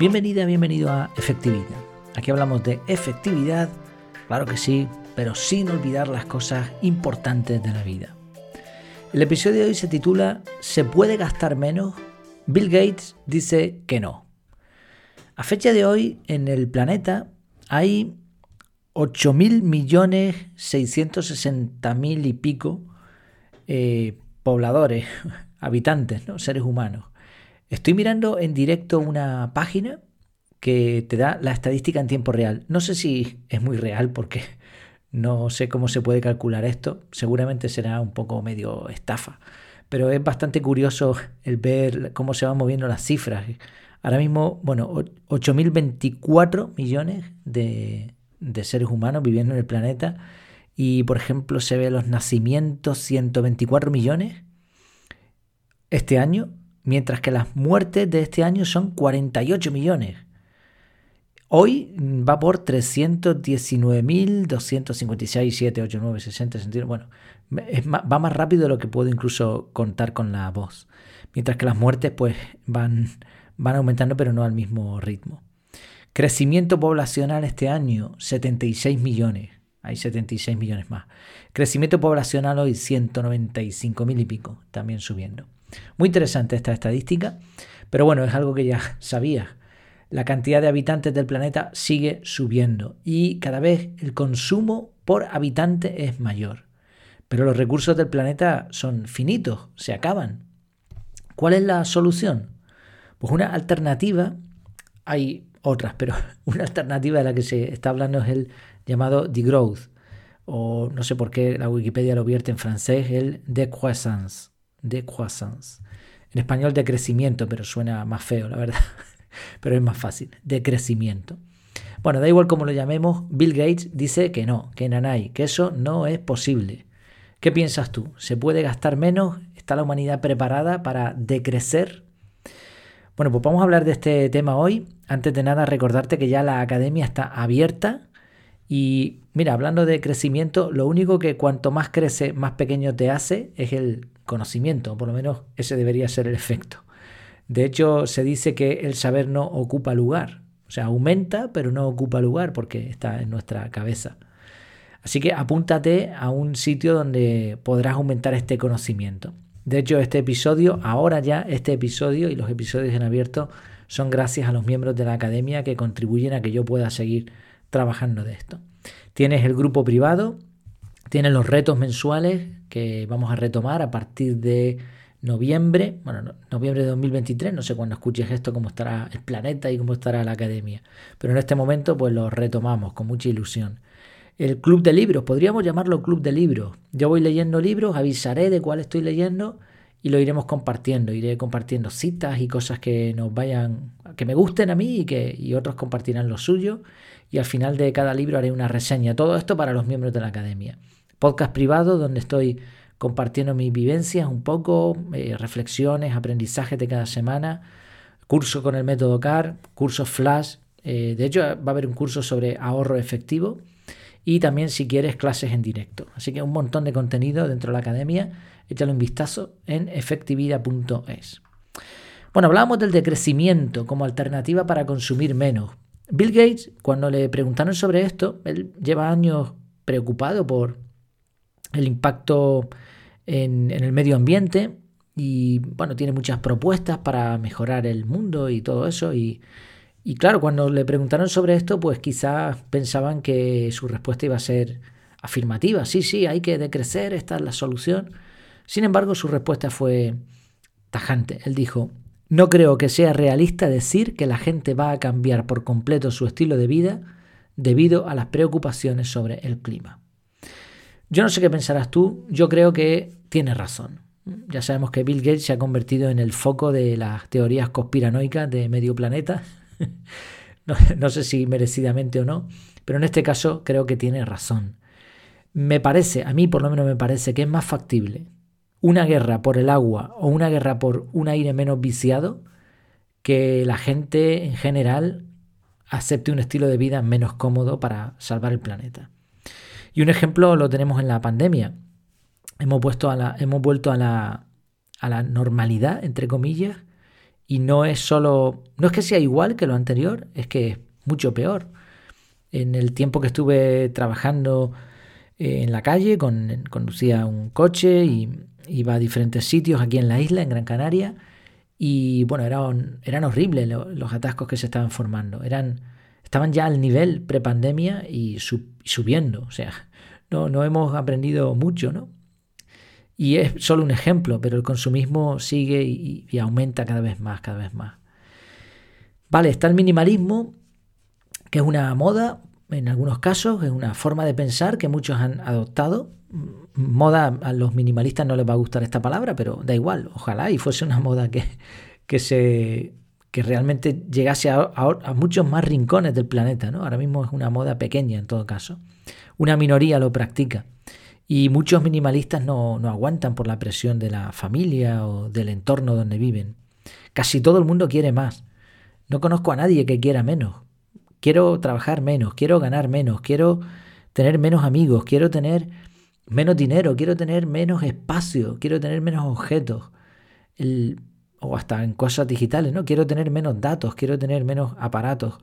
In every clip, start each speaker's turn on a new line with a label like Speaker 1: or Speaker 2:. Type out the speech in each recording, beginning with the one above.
Speaker 1: Bienvenida, bienvenido a Efectividad. Aquí hablamos de efectividad, claro que sí, pero sin olvidar las cosas importantes de la vida. El episodio de hoy se titula ¿Se puede gastar menos? Bill Gates dice que no. A fecha de hoy, en el planeta hay 8.000 millones 660 mil y pico eh, pobladores, habitantes, ¿no? seres humanos. Estoy mirando en directo una página que te da la estadística en tiempo real. No sé si es muy real porque no sé cómo se puede calcular esto. Seguramente será un poco medio estafa. Pero es bastante curioso el ver cómo se van moviendo las cifras. Ahora mismo, bueno, 8.024 millones de, de seres humanos viviendo en el planeta. Y, por ejemplo, se ve los nacimientos 124 millones este año mientras que las muertes de este año son 48 millones. Hoy va por 319.256, 7, 8, 9, 60, 61. Bueno, va más rápido de lo que puedo incluso contar con la voz. Mientras que las muertes pues van, van aumentando pero no al mismo ritmo. Crecimiento poblacional este año, 76 millones. Hay 76 millones más. Crecimiento poblacional hoy, 195 mil y pico, también subiendo. Muy interesante esta estadística, pero bueno, es algo que ya sabía. La cantidad de habitantes del planeta sigue subiendo y cada vez el consumo por habitante es mayor. Pero los recursos del planeta son finitos, se acaban. ¿Cuál es la solución? Pues una alternativa, hay otras, pero una alternativa de la que se está hablando es el llamado degrowth, o no sé por qué la Wikipedia lo vierte en francés, el decroissance de croissance. En español de crecimiento, pero suena más feo, la verdad. pero es más fácil, de crecimiento. Bueno, da igual cómo lo llamemos, Bill Gates dice que no, que nanay, que eso no es posible. ¿Qué piensas tú? ¿Se puede gastar menos? ¿Está la humanidad preparada para decrecer? Bueno, pues vamos a hablar de este tema hoy. Antes de nada, recordarte que ya la academia está abierta. Y mira, hablando de crecimiento, lo único que cuanto más crece, más pequeño te hace es el conocimiento, por lo menos ese debería ser el efecto. De hecho, se dice que el saber no ocupa lugar, o sea, aumenta, pero no ocupa lugar porque está en nuestra cabeza. Así que apúntate a un sitio donde podrás aumentar este conocimiento. De hecho, este episodio, ahora ya este episodio y los episodios en abierto son gracias a los miembros de la academia que contribuyen a que yo pueda seguir trabajando de esto. Tienes el grupo privado, tienes los retos mensuales que vamos a retomar a partir de noviembre, bueno, noviembre de 2023, no sé cuándo escuches esto, cómo estará el planeta y cómo estará la academia, pero en este momento pues lo retomamos con mucha ilusión. El club de libros, podríamos llamarlo club de libros. Yo voy leyendo libros, avisaré de cuál estoy leyendo y lo iremos compartiendo. Iré compartiendo citas y cosas que nos vayan, que me gusten a mí y que otros compartirán lo suyo. Y al final de cada libro haré una reseña. Todo esto para los miembros de la academia podcast privado donde estoy compartiendo mis vivencias un poco, eh, reflexiones, aprendizajes de cada semana, curso con el método CAR, cursos flash. Eh, de hecho, va a haber un curso sobre ahorro efectivo y también si quieres clases en directo. Así que un montón de contenido dentro de la academia. Échale un vistazo en efectividad.es. Bueno, hablábamos del decrecimiento como alternativa para consumir menos. Bill Gates, cuando le preguntaron sobre esto, él lleva años preocupado por el impacto en, el medio ambiente y bueno, tiene muchas propuestas para mejorar el mundo y todo eso y, y claro, cuando le preguntaron sobre esto, pues quizás pensaban que su respuesta iba a ser afirmativa, sí, sí, hay que decrecer, esta es la solución. Sin embargo, su respuesta fue tajante. Él dijo, no creo que sea realista decir que la gente va a cambiar por completo su estilo de vida debido a las preocupaciones sobre el clima. Yo no sé qué pensarás tú, yo creo que tienes razón. Ya sabemos que Bill Gates se ha convertido en el foco de las teorías conspiranoicas de medio planeta. no, sé si merecidamente o no, pero en este caso creo que tiene razón. Me parece, a mí por lo menos me parece que es más factible una guerra por el agua o una guerra por un aire menos viciado que la gente en general acepte un estilo de vida menos cómodo para salvar el planeta. Y un ejemplo lo tenemos en la pandemia. Hemos, puesto hemos vuelto a la, a la normalidad, entre comillas, y no es solo, no es que sea igual que lo anterior, es que es mucho peor. En el tiempo que estuve trabajando eh, en la calle, con, conducía un coche y iba a diferentes sitios aquí en la isla, en Gran Canaria, y bueno, eran, eran horribles los, atascos que se estaban formando. Eran, estaban ya al nivel prepandemia y subiendo. O sea, no, no hemos aprendido mucho, ¿no? Y es solo un ejemplo, pero el consumismo sigue y, aumenta cada vez más, cada vez más. Vale, está el minimalismo, que es una moda, en algunos casos, es una forma de pensar que muchos han adoptado. Moda, a los minimalistas no les va a gustar esta palabra, pero da igual, ojalá y fuese una moda que, que se que realmente llegase a, a, muchos más rincones del planeta. ¿no? Ahora mismo es una moda pequeña en todo caso. Una minoría lo practica. Y muchos minimalistas no, aguantan por la presión de la familia o del entorno donde viven. Casi todo el mundo quiere más. No conozco a nadie que quiera menos. Quiero trabajar menos, quiero ganar menos, quiero tener menos amigos, quiero tener menos dinero, quiero tener menos espacio, quiero tener menos objetos. o hasta en cosas digitales, ¿no? Quiero tener menos datos, quiero tener menos aparatos.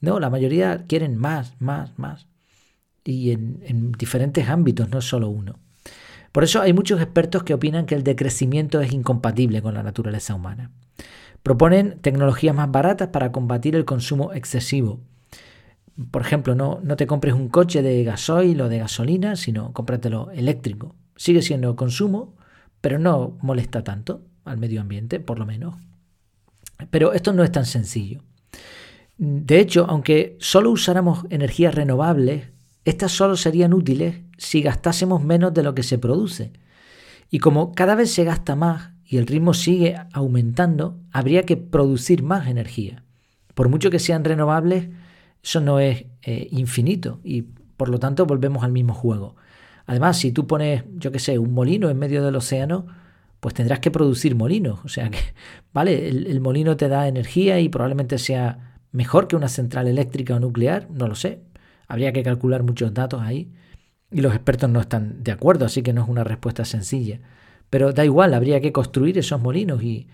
Speaker 1: No, la mayoría quieren más, más, más y en, diferentes ámbitos, no solo uno. Por eso hay muchos expertos que opinan que el decrecimiento es incompatible con la naturaleza humana. Proponen tecnologías más baratas para combatir el consumo excesivo. Por ejemplo, no, no te compres un coche de gasoil o de gasolina, sino cómpratelo eléctrico. Sigue siendo consumo, pero no molesta tanto al medio ambiente, por lo menos. Pero esto no es tan sencillo. De hecho, aunque solo usáramos energías renovables, estas solo serían útiles si gastásemos menos de lo que se produce. Y como cada vez se gasta más y el ritmo sigue aumentando, habría que producir más energía. Por mucho que sean renovables, eso no es eh, infinito y por lo tanto volvemos al mismo juego. Además, si tú pones, yo qué sé, un molino en medio del océano, pues tendrás que producir molinos. O sea que, vale, el molino te da energía y probablemente sea mejor que una central eléctrica o nuclear, no lo sé, Habría que calcular muchos datos ahí y los expertos no están de acuerdo, así que no es una respuesta sencilla. Pero da igual, habría que construir esos molinos y,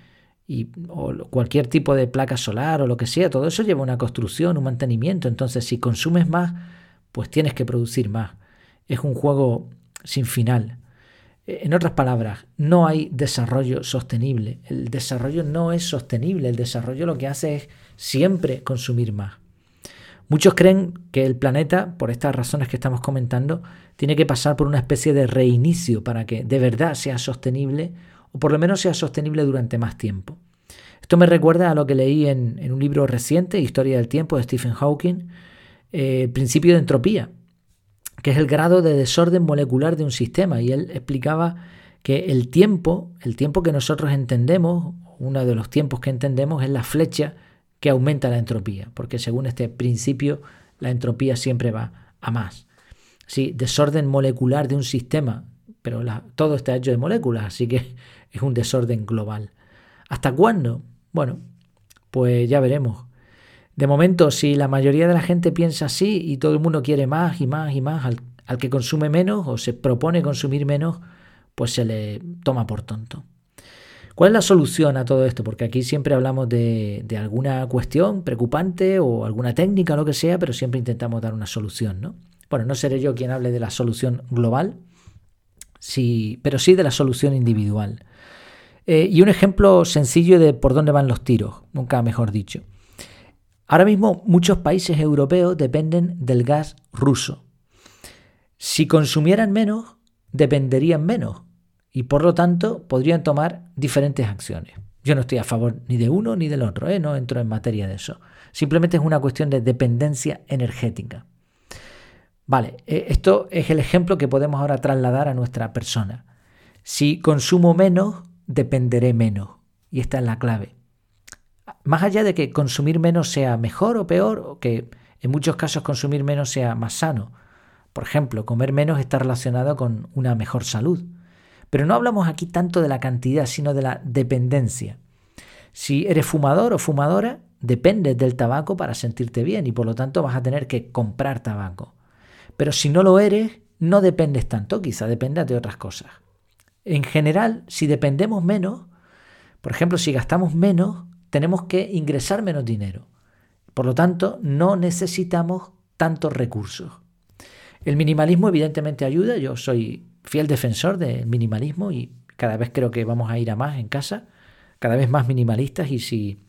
Speaker 1: o cualquier tipo de placa solar o lo que sea, todo eso lleva una construcción, un mantenimiento. Entonces, si consumes más, pues tienes que producir más. Es un juego sin final. En otras palabras, no hay desarrollo sostenible. El desarrollo no es sostenible. El desarrollo lo que hace es siempre consumir más. Muchos creen que el planeta, por estas razones que estamos comentando, tiene que pasar por una especie de reinicio para que de verdad sea sostenible o por lo menos sea sostenible durante más tiempo. Esto me recuerda a lo que leí en, un libro reciente, Historia del Tiempo, de Stephen Hawking, eh, principio de entropía, que es el grado de desorden molecular de un sistema. Y él explicaba que el tiempo, el tiempo que nosotros entendemos, uno de los tiempos que entendemos es la flecha que aumenta la entropía, porque según este principio la entropía siempre va a más. Sí, desorden molecular de un sistema, pero todo está hecho de moléculas, así que es un desorden global. ¿Hasta cuándo? Bueno, pues ya veremos. De momento, si la mayoría de la gente piensa así y todo el mundo quiere más y más y más, al, al que consume menos o se propone consumir menos, pues se le toma por tonto. ¿Cuál es la solución a todo esto? Porque aquí siempre hablamos de, alguna cuestión preocupante o alguna técnica lo que sea, pero siempre intentamos dar una solución, ¿no? Bueno, no seré yo quien hable de la solución global, sí, pero sí de la solución individual. Eh, y un ejemplo sencillo de por dónde van los tiros, nunca mejor dicho. Ahora mismo muchos países europeos dependen del gas ruso. Si consumieran menos, dependerían menos y por lo tanto podrían tomar diferentes acciones. Yo no estoy a favor ni de uno ni del otro, ¿eh? no entro en materia de eso. Simplemente es una cuestión de dependencia energética. Vale, eh, esto es el ejemplo que podemos ahora trasladar a nuestra persona. Si consumo menos, dependeré menos. Y esta es la clave. Más allá de que consumir menos sea mejor o peor, o que en muchos casos consumir menos sea más sano. Por ejemplo, comer menos está relacionado con una mejor salud. Pero no hablamos aquí tanto de la cantidad, sino de la dependencia. Si eres fumador o fumadora, dependes del tabaco para sentirte bien y por lo tanto vas a tener que comprar tabaco. Pero si no lo eres, no dependes tanto, quizá dependas de otras cosas. En general, si dependemos menos, por ejemplo, si gastamos menos, tenemos que ingresar menos dinero. Por lo tanto, no necesitamos tantos recursos. El minimalismo evidentemente ayuda, yo soy fiel defensor del minimalismo y cada vez creo que vamos a ir a más en casa, cada vez más minimalistas y si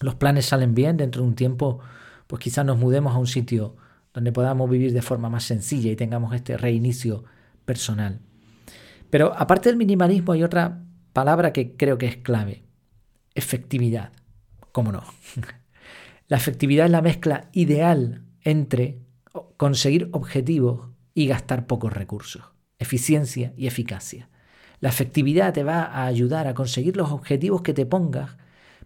Speaker 1: los planes salen bien dentro de un tiempo, pues quizás nos mudemos a un sitio donde podamos vivir de forma más sencilla y tengamos este reinicio personal. Pero aparte del minimalismo hay otra palabra que creo que es clave, efectividad. ¿Cómo no? La efectividad es la mezcla ideal entre conseguir objetivos y gastar pocos recursos, eficiencia y eficacia. La efectividad te va a ayudar a conseguir los objetivos que te pongas,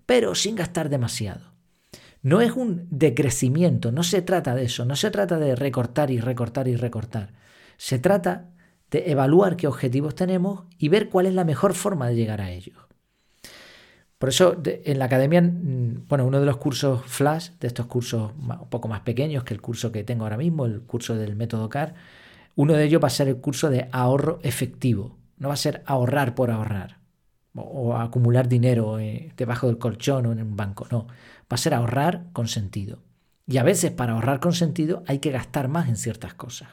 Speaker 1: pero sin gastar demasiado. No es un decrecimiento, no se trata de eso, no se trata de recortar y recortar y recortar. Se trata de evaluar qué objetivos tenemos y ver cuál es la mejor forma de llegar a ellos. Por eso en la academia, bueno, uno de los cursos flash, de estos cursos un poco más pequeños que el curso que tengo ahora mismo, el curso del método CAR, uno de ellos va a ser el curso de ahorro efectivo. No va a ser ahorrar por ahorrar o, acumular dinero eh, debajo del colchón o en un banco, no. Va a ser ahorrar con sentido. Y a veces para ahorrar con sentido hay que gastar más en ciertas cosas.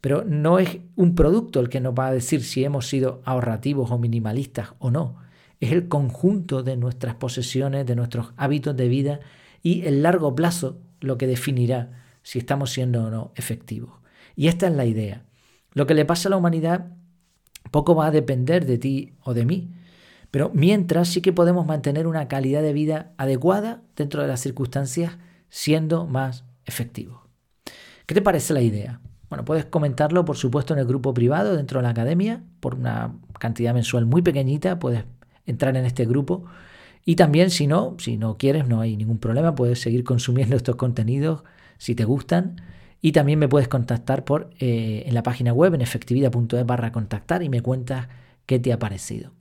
Speaker 1: Pero no es un producto el que nos va a decir si hemos sido ahorrativos o minimalistas o no es el conjunto de nuestras posesiones, de nuestros hábitos de vida y el largo plazo lo que definirá si estamos siendo o no efectivos. Y esta es la idea. Lo que le pasa a la humanidad poco va a depender de ti o de mí, pero mientras sí que podemos mantener una calidad de vida adecuada dentro de las circunstancias siendo más efectivos. ¿Qué te parece la idea? Bueno, puedes comentarlo, por supuesto, en el grupo privado dentro de la academia, por una cantidad mensual muy pequeñita, puedes entrar en este grupo. Y también, si no, si no quieres, no hay ningún problema, puedes seguir consumiendo estos contenidos si te gustan. Y también me puedes contactar por, eh, en la página web en efectividad.es barra contactar y me cuentas qué te ha parecido.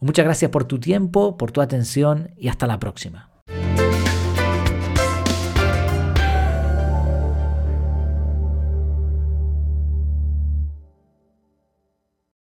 Speaker 1: Muchas gracias por tu tiempo, por tu atención y hasta la próxima.